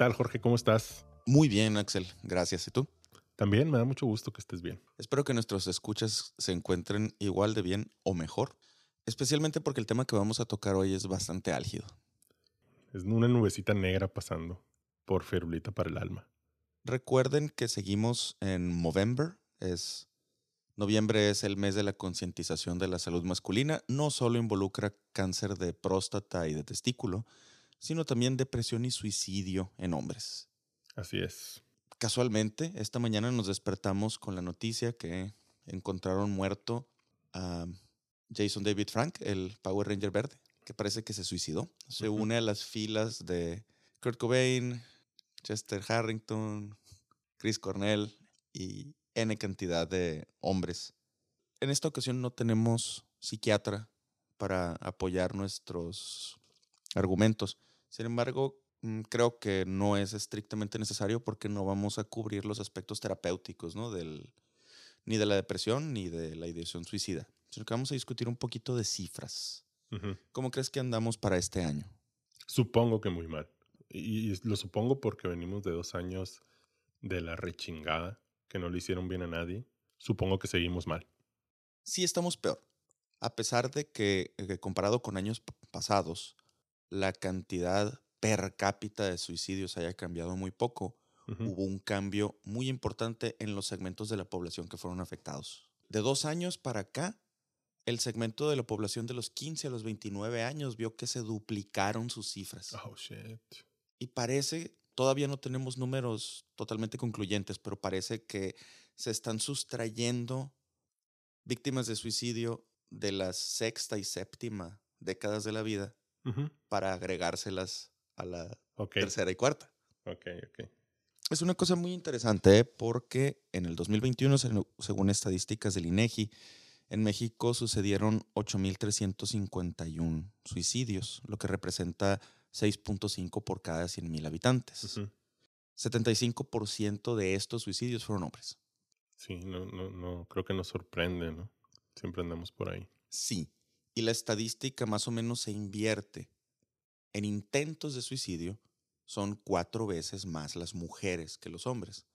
Tal, Jorge? ¿Cómo estás? Muy bien, Axel. Gracias. ¿Y tú? También me da mucho gusto que estés bien. Espero que nuestros escuchas se encuentren igual de bien o mejor, especialmente porque el tema que vamos a tocar hoy es bastante álgido. Es una nubecita negra pasando por Ferulita para el alma. Recuerden que seguimos en Movember, es noviembre es el mes de la concientización de la salud masculina, no solo involucra cáncer de próstata y de testículo, sino también depresión y suicidio en hombres. Así es. Casualmente, esta mañana nos despertamos con la noticia que encontraron muerto a Jason David Frank, el Power Ranger verde, que parece que se suicidó. Se une a las filas de Kurt Cobain, Chester Harrington, Chris Cornell y N cantidad de hombres. En esta ocasión no tenemos psiquiatra para apoyar nuestros argumentos. Sin embargo, mm, creo que no es estrictamente necesario porque no vamos a cubrir los aspectos terapéuticos, ¿no? Del, ni de la depresión ni de la ideación suicida, sino que vamos a discutir un poquito de cifras. ¿Cómo crees que andamos para este año? Supongo que muy mal. Y lo supongo porque venimos de dos años de la rechingada, que no le hicieron bien a nadie. Supongo que seguimos mal. Sí, estamos peor. A pesar de que, eh, comparado con años pasados, la cantidad per cápita de suicidios haya cambiado muy poco, hubo un cambio muy importante en los segmentos de la población que fueron afectados. De dos años para acá, el segmento de la población de los 15 a los 29 años vio que se duplicaron sus cifras. Oh, shit. Y parece, todavía no tenemos números totalmente concluyentes, pero parece que se están sustrayendo víctimas de suicidio de la sexta y séptima décadas de la vida para agregárselas a la tercera y cuarta. Ok, ok. Es una cosa muy interesante ¿eh? porque en el 2021, según estadísticas del INEGI, en México sucedieron 8.351 suicidios, lo que representa 6.5 por cada 100.000 habitantes. 75% de estos suicidios fueron hombres. Sí, no, no, no, creo que nos sorprende, ¿no? Siempre andamos por ahí. Sí, y la estadística más o menos se invierte. En intentos de suicidio son cuatro veces más las mujeres que los hombres,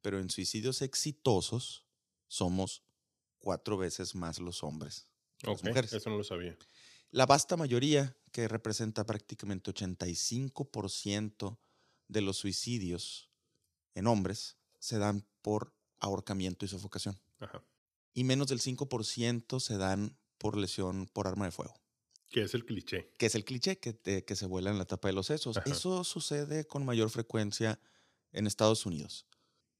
pero en suicidios exitosos somos cuatro veces más los hombres. Que las mujeres. Eso no lo sabía. La vasta mayoría, que representa prácticamente 85% de los suicidios en hombres, se dan por ahorcamiento y sofocación. Y menos del 5% se dan por lesión por arma de fuego. Que es el cliché. Que es el cliché que, que se vuela en la tapa de los sesos. Eso sucede con mayor frecuencia en Estados Unidos.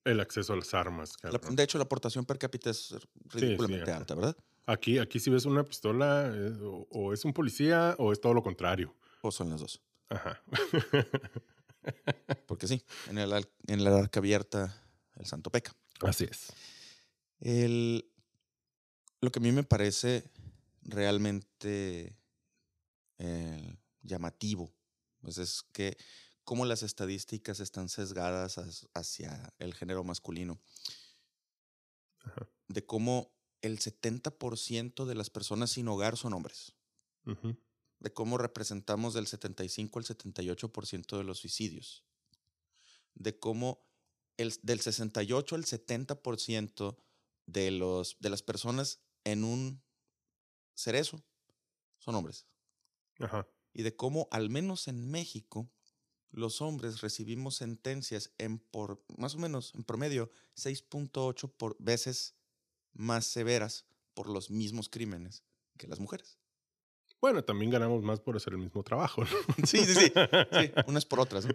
El acceso a las armas. de hecho, la aportación per cápita es ridículamente alta, ¿verdad? Aquí, aquí si ves una pistola, eh, o, es un policía o es todo lo contrario. O son las dos. Ajá. Porque sí, en el, en la arca abierta, el santo peca. Así es. El, lo que a mí me parece realmente eh, llamativo, pues es que cómo las estadísticas están sesgadas hacia el género masculino, de cómo el 70% de las personas sin hogar son hombres, de cómo representamos del 75 al 78% de los suicidios, de cómo el, del 68 al 70% de, los, de las personas en un cerezo son hombres. Ajá. Y de cómo, al menos en México, los hombres recibimos sentencias en por más o menos en promedio 6.8 por veces más severas por los mismos crímenes que las mujeres. Bueno, también ganamos más por hacer el mismo trabajo, ¿no? Sí, sí, sí, sí, unas por otras.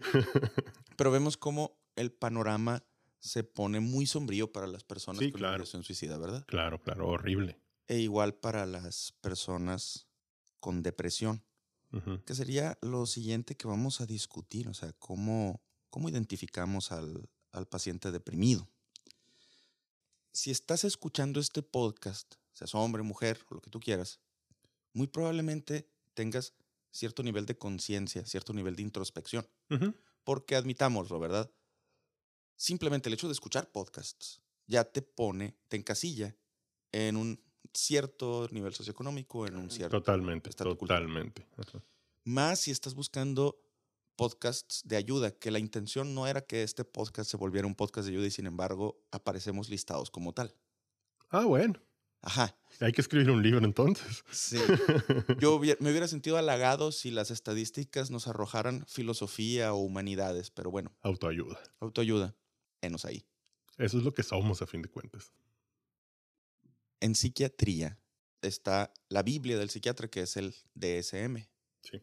Pero vemos cómo el panorama se pone muy sombrío para las personas sí, con claro. suicida, ¿verdad? Claro, claro, horrible. E igual para las personas con depresión, que sería lo siguiente que vamos a discutir, o sea, cómo, cómo identificamos al, al paciente deprimido. Si estás escuchando este podcast, seas hombre, mujer o lo que tú quieras, muy probablemente tengas cierto nivel de conciencia, cierto nivel de introspección. Porque admitámoslo, ¿verdad? Simplemente el hecho de escuchar podcasts ya te pone, te encasilla en un cierto nivel socioeconómico, en un cierto... Totalmente, cultural. totalmente. Más si estás buscando podcasts de ayuda, que la intención no era que este podcast se volviera un podcast de ayuda y sin embargo aparecemos listados como tal. Ah, bueno. Ajá, Hay que escribir un libro entonces. sí. Yo hubiera- me hubiera sentido halagado si las estadísticas nos arrojaran filosofía o humanidades, pero bueno, Autoayuda. autoayuda, enos ahí. Eso es lo que somos a fin de cuentas. En psiquiatría está la Biblia del psiquiatra, que es el DSM. Sí.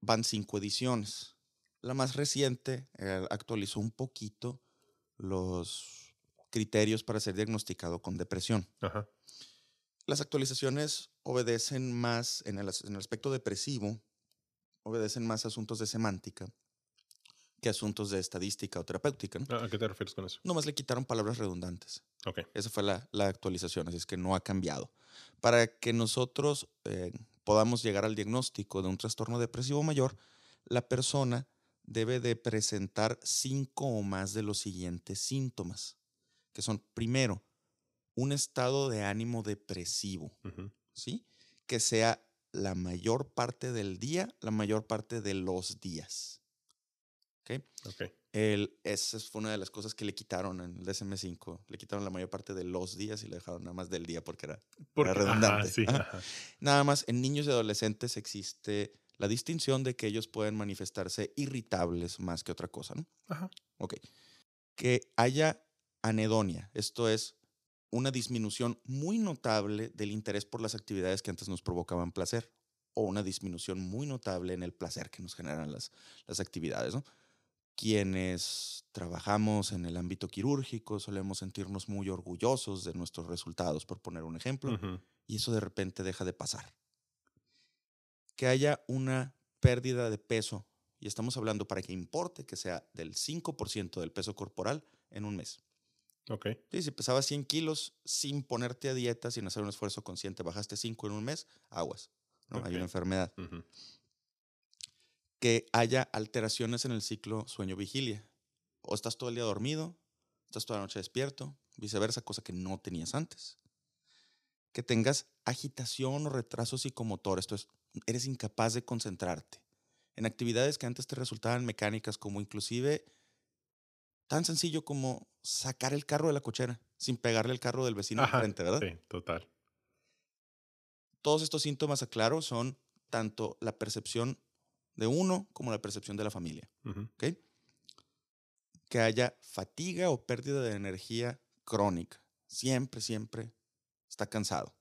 Van cinco ediciones. La más reciente eh, actualizó un poquito los criterios para ser diagnosticado con depresión. Ajá. Las actualizaciones obedecen más en el, en el aspecto depresivo, obedecen más a asuntos de semántica que asuntos de estadística o terapéutica. ¿no? Ah, ¿A qué te refieres con eso? Nomás le quitaron palabras redundantes. Ok. Esa fue la, la actualización, así es que no ha cambiado. Para que nosotros eh, podamos llegar al diagnóstico de un trastorno depresivo mayor, la persona debe de presentar cinco o más de los siguientes síntomas, que son, primero, un estado de ánimo depresivo. ¿sí? Que sea la mayor parte del día, la mayor parte de los días. ¿Ok? Ok. El, esa fue una de las cosas que le quitaron en el DSM-5. Le quitaron la mayor parte de los días y le dejaron nada más del día porque era Porque, redundante. Ajá, sí, Ajá. ajá. Nada más en niños y adolescentes existe la distinción de que ellos pueden manifestarse irritables más que otra cosa, ¿no? Ajá. Ok. Que haya anedonia, esto es una disminución muy notable del interés por las actividades que antes nos provocaban placer o una disminución muy notable en el placer que nos generan las, las actividades, ¿no? Quienes trabajamos en el ámbito quirúrgico solemos sentirnos muy orgullosos de nuestros resultados, por poner un ejemplo y eso de repente deja de pasar. Que haya una pérdida de peso, y estamos hablando para que importe que sea del 5% del peso corporal en un mes. Ok. Sí, si pesabas 100 kilos sin ponerte a dieta, sin hacer un esfuerzo consciente, bajaste 5 en un mes, aguas. ¿no? Hay una enfermedad. Ujú. Que haya alteraciones en el ciclo sueño-vigilia. O estás todo el día dormido, estás toda la noche despierto, viceversa, cosa que no tenías antes. Que tengas agitación o retraso psicomotor, esto es, eres incapaz de concentrarte en actividades que antes te resultaban mecánicas, como inclusive tan sencillo como sacar el carro de la cochera sin pegarle el carro del vecino Ajá, enfrente, ¿verdad? Sí, total. Todos estos síntomas, aclaro, son tanto la percepción de uno como la percepción de la familia. Que haya fatiga o pérdida de energía crónica. Siempre, siempre está cansado.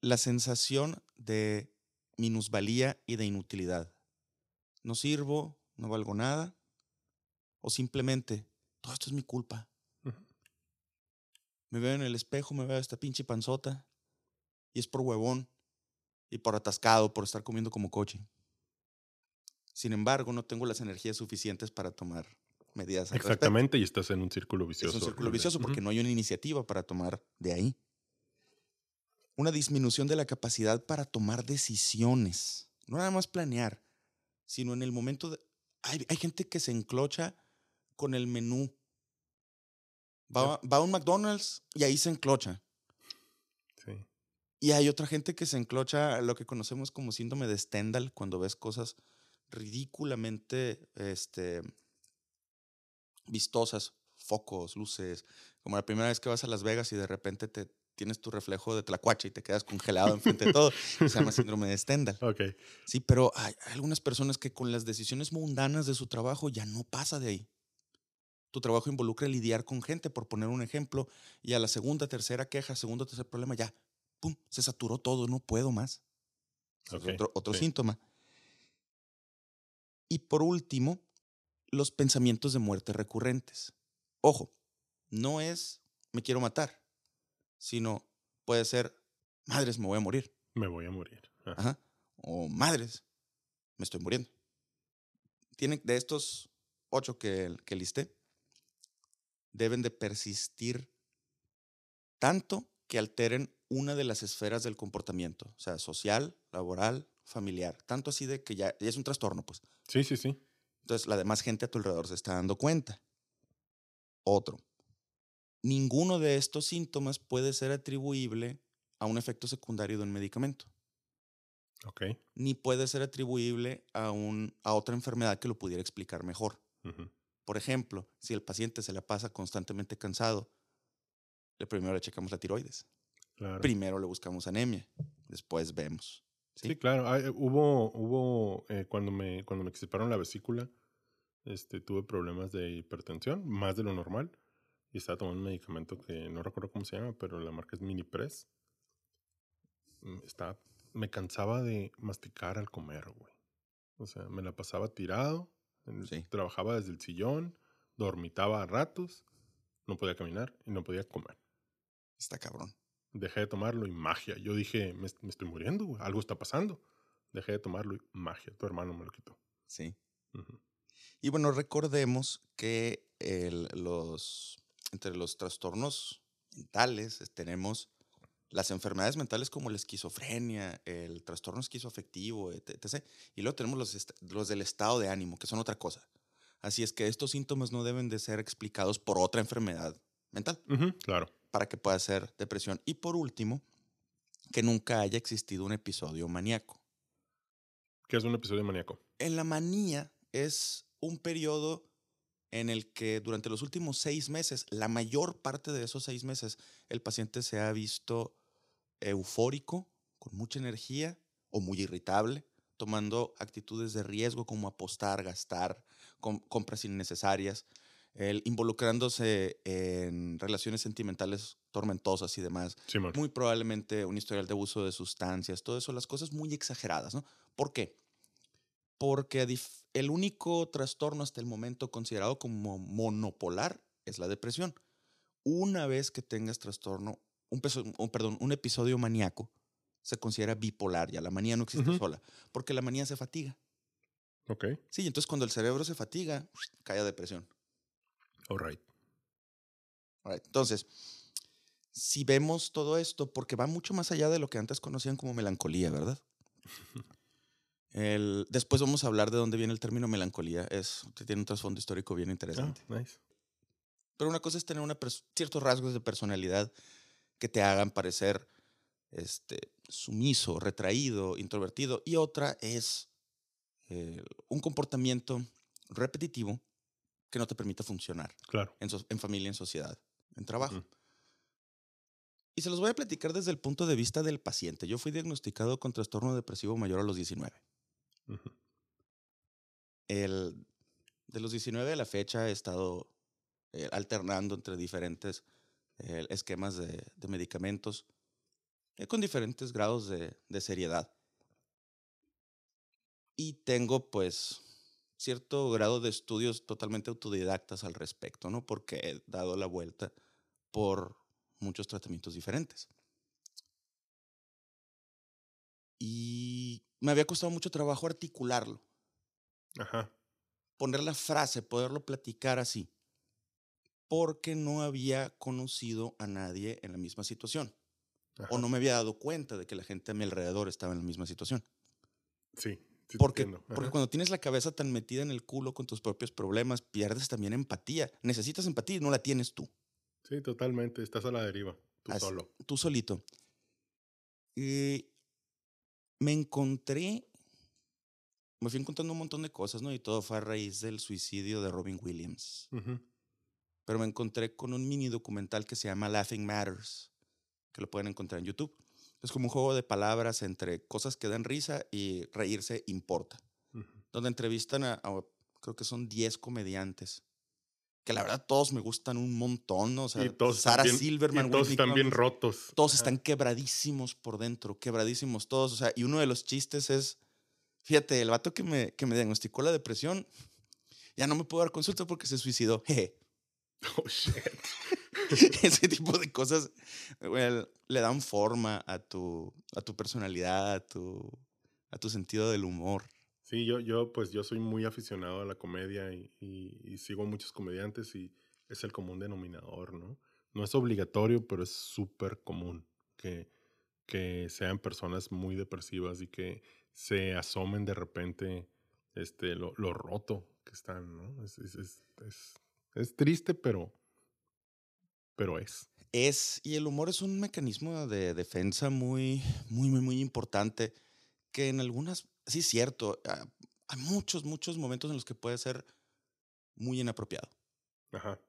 La sensación de minusvalía y de inutilidad. No sirvo, no valgo nada. O simplemente, todo esto es mi culpa. Me veo en el espejo, me veo esta pinche panzota. Y es por huevón. Y por atascado, por estar comiendo como coche. Sin embargo, no tengo las energías suficientes para tomar medidas al respecto. Exactamente, y estás en un círculo vicioso. Es un círculo vicioso porque no hay una iniciativa para tomar de ahí. Una disminución de la capacidad para tomar decisiones. No nada más planear, sino en el momento de... Hay, hay gente que se enclocha con el menú. Va, va a un McDonald's y ahí se enclocha. Y hay otra gente que se enclocha lo que conocemos como síndrome de Stendhal cuando ves cosas ridículamente este, vistosas, focos, luces, como la primera vez que vas a Las Vegas y de repente te tienes tu reflejo de tlacuache y te quedas congelado enfrente de todo. Se llama síndrome de Stendhal. Ok. Sí, pero hay hay algunas personas que con las decisiones mundanas de su trabajo ya no pasa de ahí. Tu trabajo involucra lidiar con gente, por poner un ejemplo, y a la segunda, tercera queja, segundo, tercer problema, ya, pum, se saturó todo, no puedo más. Otro, otro sí. síntoma. Y por último, los pensamientos de muerte recurrentes. Ojo, no es me quiero matar, sino puede ser, madres, me voy a morir. Me voy a morir. Ajá. Ajá. O madres, me estoy muriendo. Tienen, de estos ocho que, que listé, deben de persistir tanto que alteren una de las esferas del comportamiento, o sea, social, laboral, familiar. Tanto así de que ya, ya es un trastorno, pues. Sí, sí, sí. Entonces, la demás gente a tu alrededor se está dando cuenta. Otro. Ninguno de estos síntomas puede ser atribuible a un efecto secundario de un medicamento, Ok. ni puede ser atribuible a, un, a otra enfermedad que lo pudiera explicar mejor. Por ejemplo, si el paciente se la pasa constantemente cansado, le primero le checamos la tiroides, Claro. primero le buscamos anemia, después vemos. Sí, ¿sí? claro. Ah, eh, hubo, hubo eh, cuando me, cuando me extirparon la vesícula, este, tuve problemas de hipertensión, más de lo normal. Y estaba tomando un medicamento que no recuerdo cómo se llama, pero la marca es Minipress. Mm, Estaba, me cansaba de masticar al comer, güey. O sea, me la pasaba tirado, Sí. trabajaba desde el sillón, dormitaba a ratos, no podía caminar y no podía comer. Está cabrón. Dejé de tomarlo y magia. Yo dije, me, me estoy muriendo, güey, algo está pasando. Dejé de tomarlo y magia. Tu hermano me lo quitó. Sí. Ujú. Y bueno, recordemos que el- los, entre los trastornos mentales eh, tenemos las enfermedades mentales como la esquizofrenia, el trastorno esquizoafectivo, et- etc. Y luego tenemos los, del estado de ánimo, que son otra cosa. Así es que estos síntomas no deben de ser explicados por otra enfermedad mental Claro. Para que pueda ser depresión. Y por último, que nunca haya existido un episodio maníaco. ¿Qué es un episodio maníaco? En la manía es un periodo en el que durante los últimos seis meses, la mayor parte de esos seis meses, el paciente se ha visto eufórico, con mucha energía o muy irritable, tomando actitudes de riesgo como apostar, gastar, com- compras innecesarias, el involucrándose en relaciones sentimentales tormentosas y demás Simón. muy probablemente un historial de abuso de sustancias, todo eso, las cosas muy exageradas, ¿no? ¿Por qué? Porque el único trastorno hasta el momento considerado como monopolar es la depresión. Una vez que tengas trastorno, un, peso- un- perdón, un episodio maníaco, se considera bipolar, ya la manía no existe sola, porque la manía se fatiga. Ok. Sí, entonces cuando el cerebro se fatiga, cae a depresión. All right. Alright, Entonces, si vemos todo esto, porque va mucho más allá de lo que antes conocían como melancolía, ¿verdad? El- después vamos a hablar de dónde viene el término melancolía. Es, tiene un trasfondo histórico bien Ah, interesante. nice. Pero una cosa es tener una ciertos rasgos de personalidad que te hagan parecer este, sumiso, retraído, introvertido. Y otra es eh, un comportamiento repetitivo que no te permita funcionar Claro. en, so- en familia, en sociedad, en trabajo. Y se los voy a platicar desde el punto de vista del paciente. Yo fui diagnosticado con trastorno depresivo mayor a los 19. Ujú. El, de los 19 a la fecha he estado eh, alternando entre diferentes eh, esquemas de, de medicamentos eh, con diferentes grados de, de seriedad. Y tengo pues cierto grado de estudios totalmente autodidactas al respecto, ¿no? Porque he dado la vuelta por muchos tratamientos diferentes. Y me había costado mucho trabajo articularlo Ajá. poner la frase, poderlo platicar así, porque no había conocido a nadie en la misma situación ajá. o no me había dado cuenta de que la gente a mi alrededor estaba en la misma situación. Sí. Porque, porque cuando tienes la cabeza tan metida en el culo con tus propios problemas, pierdes también empatía. Necesitas empatía y no la tienes tú, Sí, totalmente. Estás a la deriva. Tú Así- solo. tú solito. Y me encontré, me fui encontrando un montón de cosas, ¿no? Y todo fue a raíz del suicidio de Robin Williams. Pero me encontré con un mini documental que se llama Laughing Matters, que lo pueden encontrar en YouTube. Es como un juego de palabras entre cosas que dan risa y reírse importa, donde entrevistan a, a- creo que son 10 comediantes, que la verdad todos me gustan un montón, ¿no? O sea, y todos están Sarah bien- Silverman, y todos Whitney están bien rotos. todos Ajá. están quebradísimos por dentro, quebradísimos todos. O sea, y uno de los chistes es, fíjate, el vato que me, que me diagnosticó la depresión, ya no me puedo dar consulta porque se suicidó. Jeje. Oh, shit. Ese tipo de cosas le dan forma a tu, a tu personalidad, a tu, a tu sentido del humor. Sí, yo, yo, pues yo soy muy aficionado a la comedia y, y- y sigo muchos comediantes y es el común denominador, ¿no? No es obligatorio, pero es súper común que, que sean personas muy depresivas y que se asomen de repente este, lo, lo roto que están, ¿no? Es, es, es, es- es triste, pero, pero es. Es, y el humor es un mecanismo de defensa muy, muy, muy, muy importante que en algunas, sí es cierto, ah, hay muchos, muchos momentos en los que puede ser muy inapropiado. Ajá.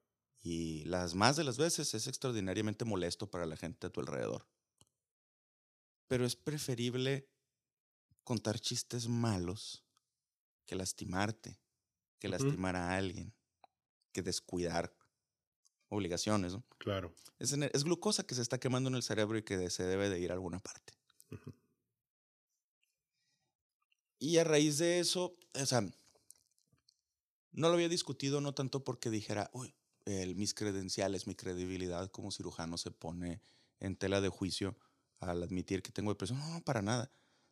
Y las más de las veces es extraordinariamente molesto para la gente a tu alrededor. Pero es preferible contar chistes malos que lastimarte, que lastimar a alguien, que descuidar obligaciones. ¿no? Claro. Es, glucosa que se está quemando en el cerebro y que se debe de ir a alguna parte. Y a raíz de eso, o sea, no lo había discutido no tanto porque dijera, uy, el- mis credenciales, mi credibilidad como cirujano se pone en tela de juicio al admitir que tengo depresión. No, no, para nada.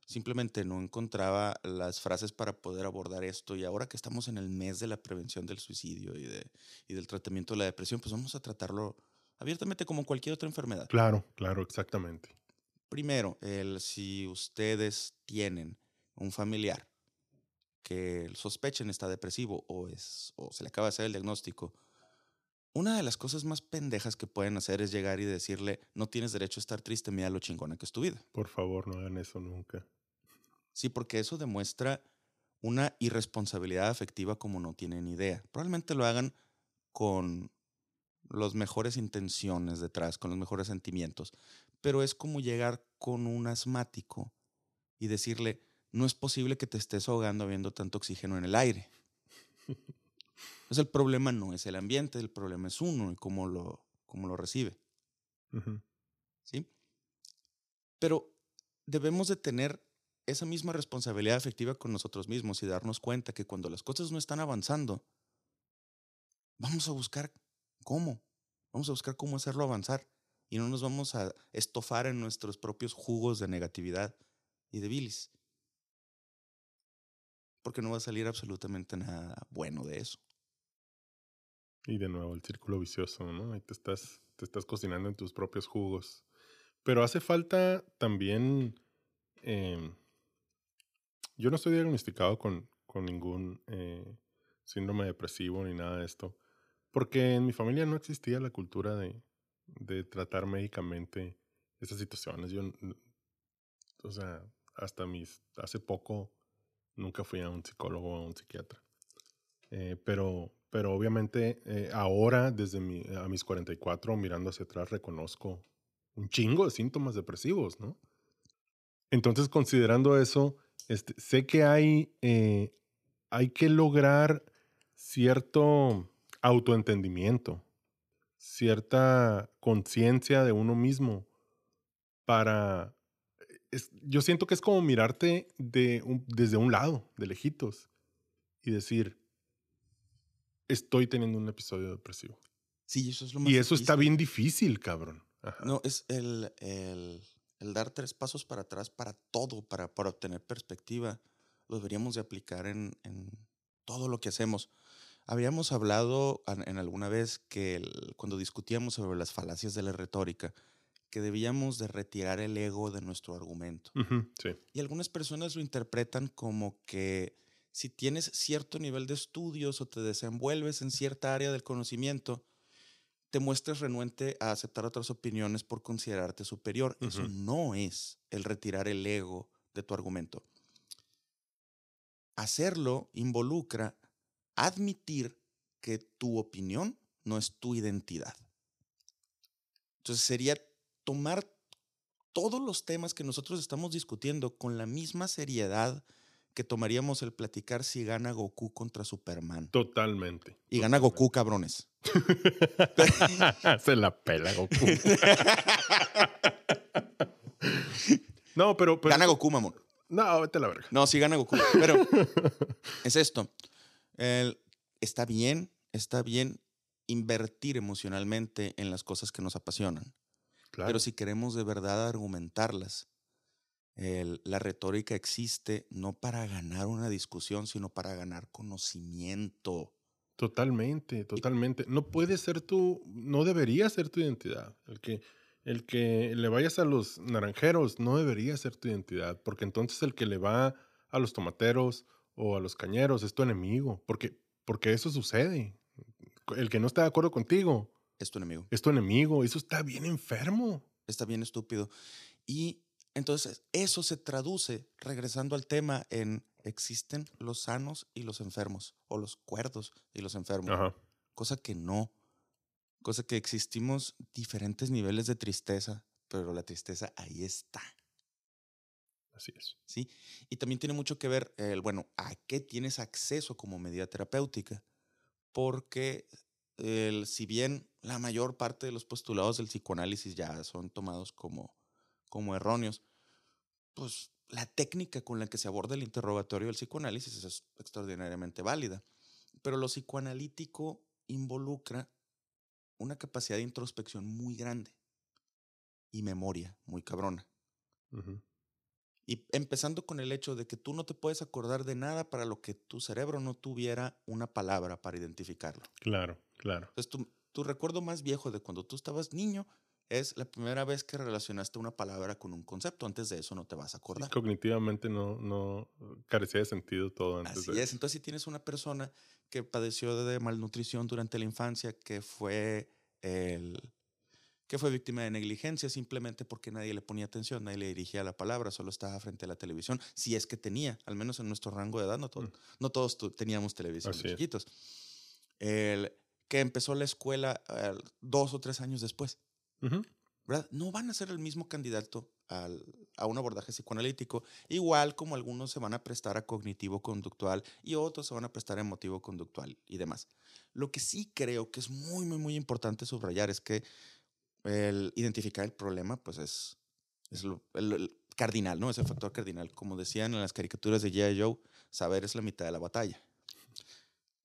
Simplemente no encontraba las frases para poder abordar esto. Y ahora que estamos en el mes de la prevención del suicidio y, de, y del tratamiento de la depresión, pues vamos a tratarlo abiertamente como cualquier otra enfermedad. Claro, claro, exactamente. Primero, el, si ustedes tienen un familiar que sospechen está depresivo o, es, o se le acaba de hacer el diagnóstico, una de las cosas más pendejas que pueden hacer es llegar y decirle, no tienes derecho a estar triste, mira lo chingona que es tu vida. Por favor, no hagan eso nunca. Sí, porque eso demuestra una irresponsabilidad afectiva como no tienen idea. Probablemente lo hagan con las mejores intenciones detrás, con los mejores sentimientos, pero es como llegar con un asmático y decirle, no es posible que te estés ahogando habiendo tanto oxígeno en el aire. Entonces el problema no es el ambiente, el problema es uno y cómo lo, cómo lo recibe. ¿sí? Pero debemos de tener esa misma responsabilidad afectiva con nosotros mismos y darnos cuenta que cuando las cosas no están avanzando, vamos a buscar cómo, vamos a buscar cómo hacerlo avanzar y no nos vamos a estofar en nuestros propios jugos de negatividad y de bilis. Porque no va a salir absolutamente nada bueno de eso. Y de nuevo el círculo vicioso, ¿no? Ahí te estás, te estás cocinando en tus propios jugos. Pero hace falta también. em, yo no estoy diagnosticado con, con ningún eh, síndrome depresivo ni nada de esto. Porque en mi familia no existía la cultura de, de tratar médicamente estas situaciones. Yo, o sea, hasta mis. Hace poco nunca fui a un psicólogo o a un psiquiatra. Eh, pero, pero obviamente eh, ahora, desde mi, a mis 44, mirando hacia atrás, reconozco un chingo de síntomas depresivos, ¿no? Entonces, considerando eso, este, sé que hay, eh, hay que lograr cierto autoentendimiento, cierta conciencia de uno mismo para... es- yo siento que es como mirarte de un- desde un lado, de lejitos, y decir, estoy teniendo un episodio depresivo. Sí, eso es lo más Y eso está bien difícil, cabrón. Ajá. No, es el, el, el dar tres pasos para atrás para todo, para, para obtener perspectiva. Lo deberíamos de aplicar en, en todo lo que hacemos. Habíamos hablado en alguna vez que el- cuando discutíamos sobre las falacias de la retórica, que debíamos de retirar el ego de nuestro argumento. Sí. Y algunas personas lo interpretan como que si tienes cierto nivel de estudios o te desenvuelves en cierta área del conocimiento, te muestres renuente a aceptar otras opiniones por considerarte superior. Eso no es el retirar el ego de tu argumento. Hacerlo involucra admitir que tu opinión no es tu identidad. Entonces sería tomar todos los temas que nosotros estamos discutiendo con la misma seriedad que tomaríamos el platicar si gana Goku contra Superman. Totalmente. Y gana Goku, cabrones. Se la pela Goku. no, pero, pero- Gana Goku, mamón. No, vete a la verga. No, sí gana Goku. Pero es esto. El- está bien, está bien. invertir emocionalmente en las cosas que nos apasionan. Claro. Pero si queremos de verdad argumentarlas, el- la retórica existe no para ganar una discusión, sino para ganar conocimiento. Totalmente, totalmente. No puede ser tu, no debería ser tu identidad. El que, el que le vayas a los naranjeros no debería ser tu identidad, porque entonces el que le va a los tomateros o a los cañeros es tu enemigo, porque, porque eso sucede. El que no está de acuerdo contigo Es tu enemigo. es tu enemigo. Eso está bien enfermo. Está bien estúpido. Y entonces eso se traduce, regresando al tema, en existen los sanos y los enfermos, o los cuerdos y los enfermos. Ajá. Cosa que no. Cosa que existimos diferentes niveles de tristeza, pero la tristeza ahí está. Así es. ¿sí? Y también tiene mucho que ver, el, bueno, a qué tienes acceso como medida terapéutica, porque el, si bien la mayor parte de los postulados del psicoanálisis ya son tomados como, como erróneos, pues la técnica con la que se aborda el interrogatorio del psicoanálisis es extraordinariamente válida, pero lo psicoanalítico involucra una capacidad de introspección muy grande y memoria muy cabrona. Y empezando con el hecho de que tú no te puedes acordar de nada para lo que tu cerebro no tuviera una palabra para identificarlo. Claro, claro. Entonces, tu, tu recuerdo más viejo de cuando tú estabas niño es la primera vez que relacionaste una palabra con un concepto. Antes de eso no te vas a Sí, acordar. cognitivamente no, no carecía de sentido todo antes Así de es. Entonces, si tienes una persona que padeció de malnutrición durante la infancia, que fue el que fue víctima de negligencia simplemente porque nadie le ponía atención, nadie le dirigía la palabra, solo estaba frente a la televisión, si es que tenía, al menos en nuestro rango de edad, no, Mm. no todos teníamos televisión de chiquitos. El que empezó la escuela eh, dos o tres años después. No van a ser el mismo candidato al- a un abordaje psicoanalítico, igual como algunos se van a prestar a cognitivo-conductual y otros se van a prestar a emotivo-conductual y demás. Lo que sí creo que es muy, muy, muy importante subrayar es que el identificar el problema, pues es, es lo, el- el cardinal, ¿no? Es el factor cardinal. Como decían en las caricaturas de G.I. Joe, saber es la mitad de la batalla.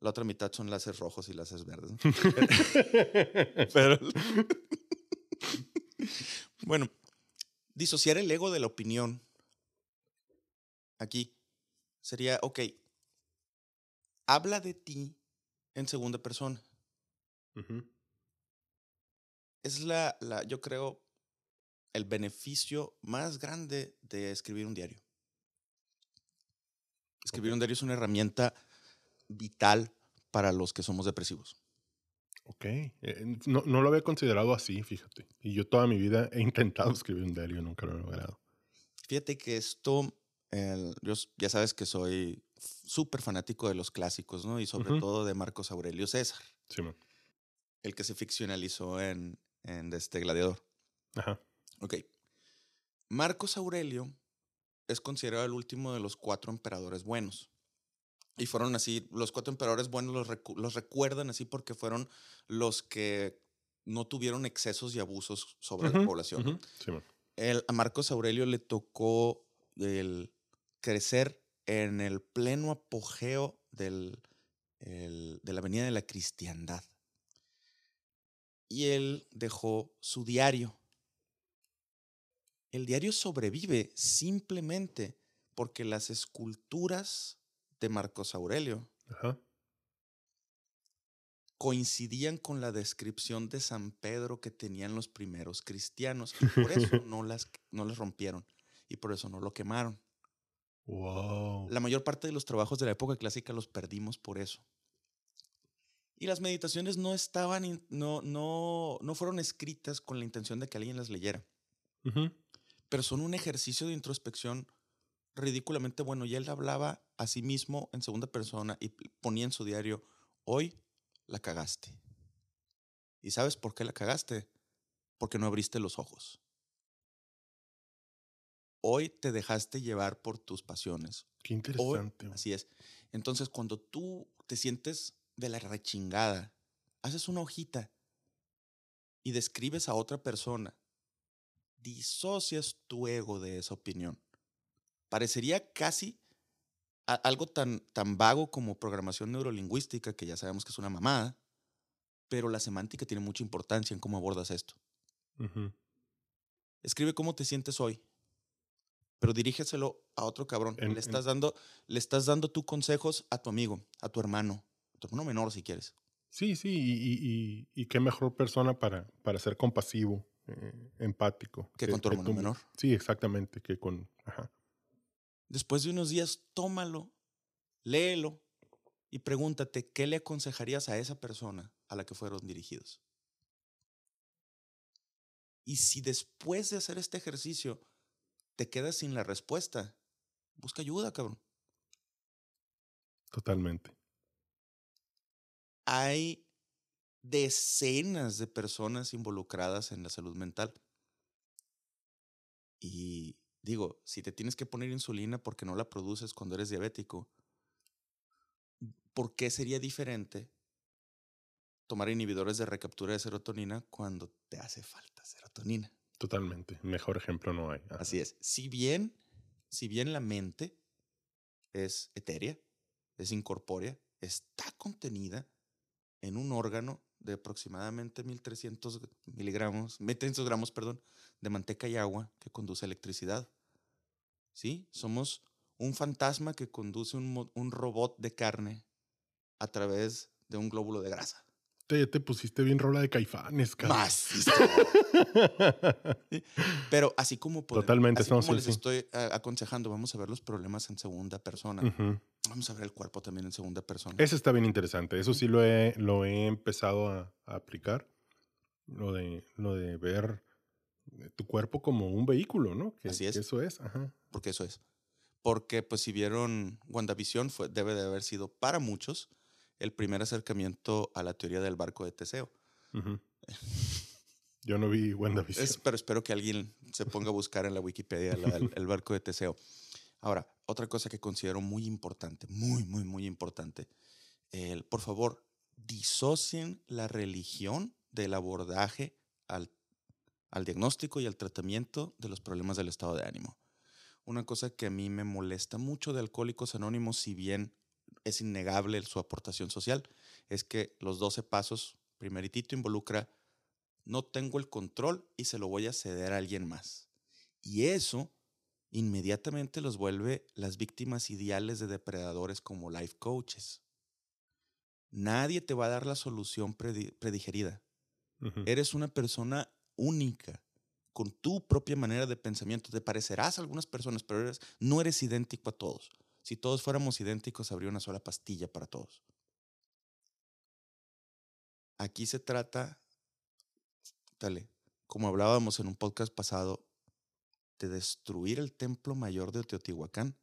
La otra mitad son láseres rojos y láseres verdes. ¿no? Pero. Bueno, disociar el ego de la opinión. Aquí sería, ok, habla de ti en segunda persona. Es la, la, yo creo, el beneficio más grande de escribir un diario. Escribir un diario es una herramienta vital para los que somos depresivos. Ok. Eh, no, no lo había considerado así, fíjate. Y yo toda mi vida he intentado escribir un diario y nunca lo he logrado. Fíjate que esto, el- yo ya sabes que soy súper fanático de los clásicos, ¿no? Y sobre todo de Marcos Aurelio César, Sí, man. el que se ficcionalizó en, en este Gladiador. Ajá. Ok. Marcos Aurelio es considerado el último de los cuatro emperadores buenos. Y fueron así, los cuatro emperadores buenos los, recu- los recuerdan así porque fueron los que no tuvieron excesos y abusos sobre la población. Sí. El- a Marcos Aurelio le tocó el crecer en el pleno apogeo del, el- de la venida de la cristiandad. Y él dejó su diario. El diario sobrevive simplemente porque las esculturas de Marcos Aurelio Ajá. coincidían con la descripción de San Pedro que tenían los primeros cristianos. Y por eso no las, no las rompieron. Y por eso no lo quemaron. Wow. La mayor parte de los trabajos de la época clásica los perdimos por eso. Y las meditaciones no estaban, no, no, no fueron escritas con la intención de que alguien las leyera, pero son un ejercicio de introspección ridículamente bueno. Y él hablaba a sí mismo en segunda persona y ponía en su diario, hoy la cagaste. ¿Y sabes por qué la cagaste? Porque no abriste los ojos. Hoy te dejaste llevar por tus pasiones. Qué interesante. así es. Entonces, cuando tú te sientes de la rechingada, haces una hojita y describes a otra persona, disocias tu ego de esa opinión. Parecería casi algo tan, tan vago como programación neurolingüística, que ya sabemos que es una mamada, pero la semántica tiene mucha importancia en cómo abordas esto. Escribe cómo te sientes hoy, pero dirígeselo a otro cabrón. En- le, estás dando, le estás dando tú consejos a tu amigo, a tu hermano, a tu hermano menor si quieres. Sí, sí, y, y- y- y qué mejor persona para, para ser compasivo, eh, empático. Que con tu hermano tú- menor. Sí, exactamente, que con... Ajá. Después de unos días, tómalo, léelo y pregúntate qué le aconsejarías a esa persona a la que fueron dirigidos. Y si después de hacer este ejercicio te quedas sin la respuesta, busca ayuda, cabrón. Totalmente. Hay decenas de personas involucradas en la salud mental. Y digo, si te tienes que poner insulina porque no la produces cuando eres diabético, ¿por qué sería diferente tomar inhibidores de recaptura de serotonina cuando te hace falta serotonina? Totalmente. Mejor ejemplo no hay. Ajá. Así es. Si bien, si bien la mente es etérea, es incorpórea, está contenida en un órgano de aproximadamente 1300 miligramos, 1300 gramos, perdón, de manteca y agua que conduce electricidad. ¿Sí? Somos un fantasma que conduce un, un robot de carne a través de un glóbulo de grasa. Te, te pusiste bien rola de caifanes, cabrón. Más. Pero así como podemos- Totalmente, así no, como sí, les sí. estoy ah, aconsejando, vamos a ver los problemas en segunda persona. Vamos a ver el cuerpo también en segunda persona. Ese está bien interesante. Eso sí lo he, lo he empezado a, a aplicar. Lo de, lo de ver tu cuerpo como un vehículo, ¿no? Que, Así es. que eso es. Ajá. Porque eso es. Porque, pues, si vieron WandaVision, fue, debe de haber sido para muchos el primer acercamiento a la teoría del barco de Teseo. Yo no vi WandaVision. Es- pero espero que alguien se ponga a buscar en la Wikipedia la- el, el barco de Teseo. Ahora, otra cosa que considero muy importante, muy, muy, muy importante. El, por favor, disocien la religión del abordaje al, al diagnóstico y al tratamiento de los problemas del estado de ánimo. Una cosa que a mí me molesta mucho de Alcohólicos Anónimos, si bien es innegable su aportación social, es que los 12 pasos, primeritito, involucra no tengo el control y se lo voy a ceder a alguien más. Y eso inmediatamente los vuelve las víctimas ideales de depredadores como life coaches. Nadie te va a dar la solución predi- predigerida. Eres una persona única, con tu propia manera de pensamiento. Te parecerás a algunas personas, pero eres- no eres idéntico a todos. Si todos fuéramos idénticos, habría una sola pastilla para todos. Aquí se trata, dale, como hablábamos en un podcast pasado, de destruir el templo mayor de Teotihuacán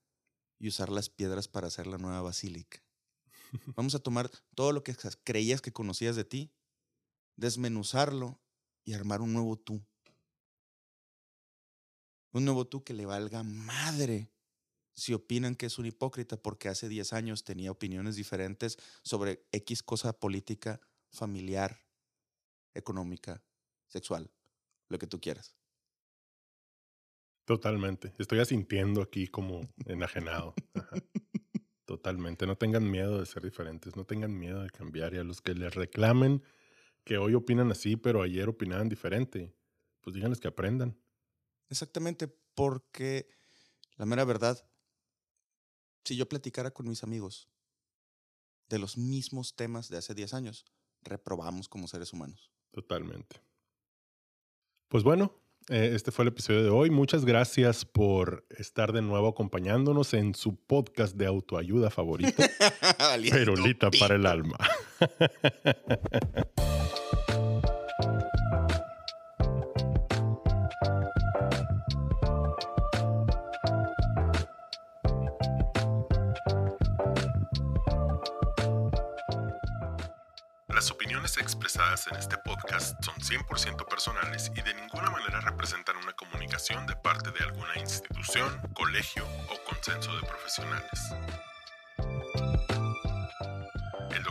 y usar las piedras para hacer la nueva basílica. Vamos a tomar todo lo que creías que conocías de ti, desmenuzarlo y armar un nuevo tú. Un nuevo tú que le valga madre si opinan que es un hipócrita porque hace 10 años tenía opiniones diferentes sobre X cosa política, familiar, económica, sexual, lo que tú quieras. Totalmente. Estoy asintiendo aquí como enajenado. Ajá. Totalmente. No tengan miedo de ser diferentes. No tengan miedo de cambiar. Y a los que les reclamen que hoy opinan así, pero ayer opinaban diferente, pues díganles que aprendan. Exactamente, porque la mera verdad, si yo platicara con mis amigos de los mismos temas de hace 10 años, reprobamos como seres humanos. Totalmente. Pues bueno, eh, este fue el episodio de hoy. Muchas gracias por estar de nuevo acompañándonos en su podcast de autoayuda favorito, Perolita para el alma. en este podcast son 100% personales y de ninguna manera representan una comunicación de parte de alguna institución, colegio o consenso de profesionales.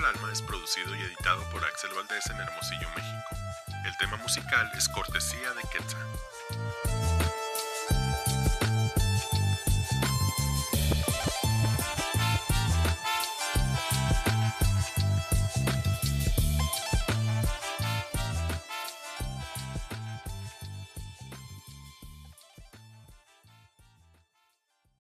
El Alma es producido y editado por Axel Valdés en Hermosillo, México. El tema musical es cortesía de Quetzal.